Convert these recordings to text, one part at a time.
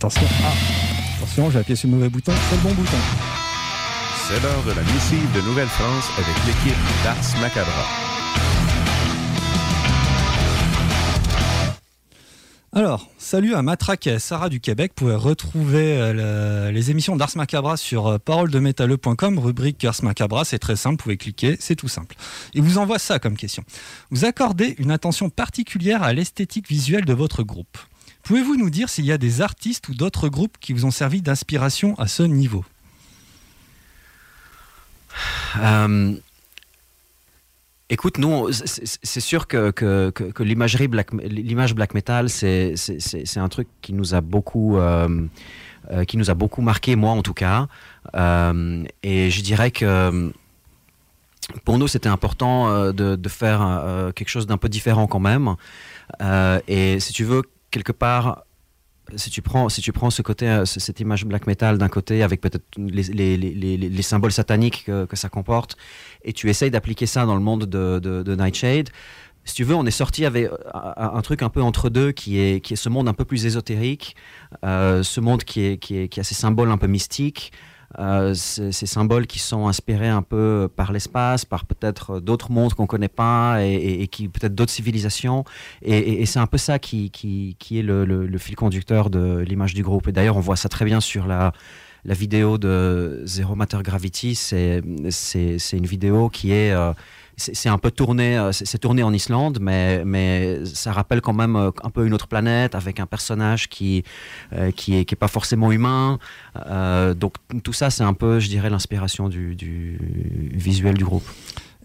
Attention, j'ai appuyé sur le mauvais bouton, c'est le bon bouton. C'est l'heure de la missive de Nouvelle-France avec l'équipe d'Ars Macabra. Alors, salut à Matraque et Sarah du Québec. Vous pouvez retrouver euh, le- les émissions d'Ars Macabra sur euh, paroledemétalleux.com, rubrique Ars Macabra. C'est très simple, vous pouvez cliquer, c'est tout simple. Il vous envoie ça comme question. Vous accordez une attention particulière à l'esthétique visuelle de votre groupe. Pouvez-vous nous dire s'il y a des artistes ou d'autres groupes qui vous ont servi d'inspiration à ce niveau? Euh, écoute, nous, c'est- sûr que, l'imagerie black, l'image black metal, c'est un truc qui nous a beaucoup, euh, euh, qui nous a beaucoup marqué, moi en tout cas. Euh, et je dirais que pour nous, c'était important de, faire quelque chose d'un peu différent quand même. Et si tu veux, quelque part, si tu prends, si tu prends ce côté, euh, cette image black metal d'un côté avec peut-être les, les- les- les- les symboles sataniques que, que ça comporte, et tu essayes d'appliquer ça dans le monde de, de- de Nightshade, si tu veux, on est sorti avec euh, un truc un peu entre deux qui est, qui est ce monde un peu plus ésotérique, euh, ce monde qui, est, qui, est, qui a ces symboles un peu mystiques. Euh, ces, symboles qui sont inspirés un peu par l'espace, par peut-être d'autres mondes qu'on connaît pas et, qui peut-être d'autres civilisations. Et, c'est un peu ça qui, est le, fil conducteur de l'image du groupe. Et d'ailleurs, on voit ça très bien sur la, vidéo de Zero Matter Gravity. C'est une vidéo qui est. euh, c'est un peu tourné, euh, c'est tourné en Islande, mais, mais ça rappelle quand même euh, un peu une autre planète avec un personnage qui, euh, qui, est, qui est pas forcément humain. Donc tout ça, c'est un peu, je dirais, l'inspiration du, du visuel du groupe.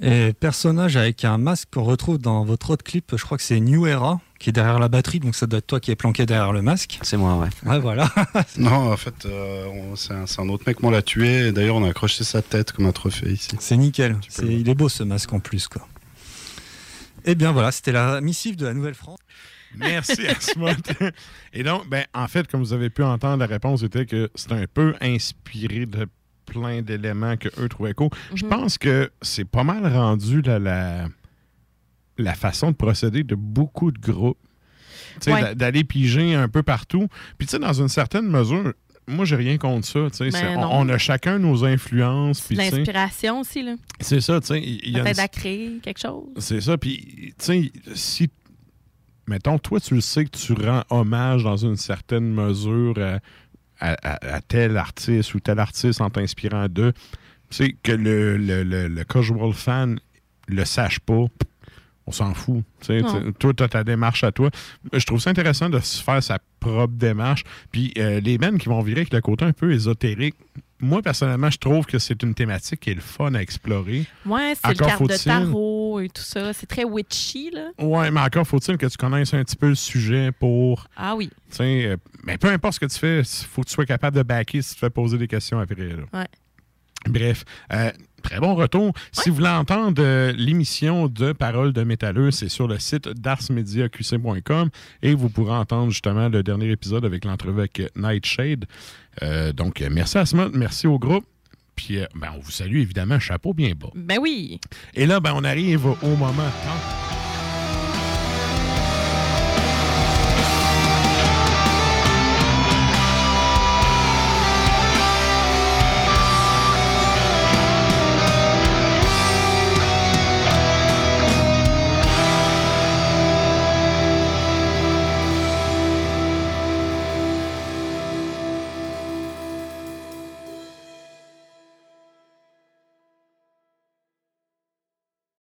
Et personnage avec un masque qu'on retrouve dans votre autre clip, je crois que c'est New Era, qui est derrière la batterie, donc ça doit être toi qui es planqué derrière le masque. C'est moi, ouais. Ouais, voilà. Non, en fait, euh, c'est un, autre mec qui l'a tué. D'ailleurs, on a accroché sa tête comme un trophée ici. C'est nickel. Voir. il est beau ce masque en plus, quoi. Eh bien voilà, c'était la missive de la Nouvelle-France. Merci, Asmod. Et donc, ben, en fait, comme vous avez pu entendre, la réponse était que c'est un peu inspiré de plein d'éléments que eux trouvaient cool. Je Mhm. pense que c'est pas mal rendu la, la, la façon de procéder de beaucoup de groupes. Ouais. d'a- D'aller piger un peu partout. Puis, tu sais, dans une certaine mesure, moi, j'ai rien contre ça. Ben on, on a chacun nos influences. L'inspiration aussi, là. C'est ça, tu sais. il- il y a une- Peut-être à créer quelque chose. c'est ça. Puis, tu sais, si. Mettons, toi, tu le sais que tu rends hommage dans une certaine mesure à, à- à- à tel artiste ou tel artiste en t'inspirant d'eux. Tu sais, que le, le, le, le casual fan le sache pas, on s'en fout. Toi, tu as ta démarche à toi. Je trouve ça intéressant de se faire sa propre démarche. Puis, euh, les bands qui vont virer avec le côté un peu ésotérique, moi, personnellement, je trouve que c'est une thématique qui est le fun à explorer. Ouais, c'est le carte de tarot et tout ça. C'est très witchy, là. Ouais, mais encore faut-il que tu connaisses un petit peu le sujet pour. Ah oui. euh, mais peu importe ce que tu fais, il faut que tu sois capable de backer si tu te fais poser des questions après. là. Ouais. Bref, euh, très bon retour. Si vous voulez entendre euh, l'émission de Paroles de métalleux, c'est sur le site darsmediaqc.com et vous pourrez entendre justement le dernier épisode avec l'entrevue avec euh, Nightshade. Euh, donc, merci à Smut, merci au groupe. Puis, euh, ben, on vous salue évidemment, chapeau bien bas. Ben oui. Et là, ben, on arrive au moment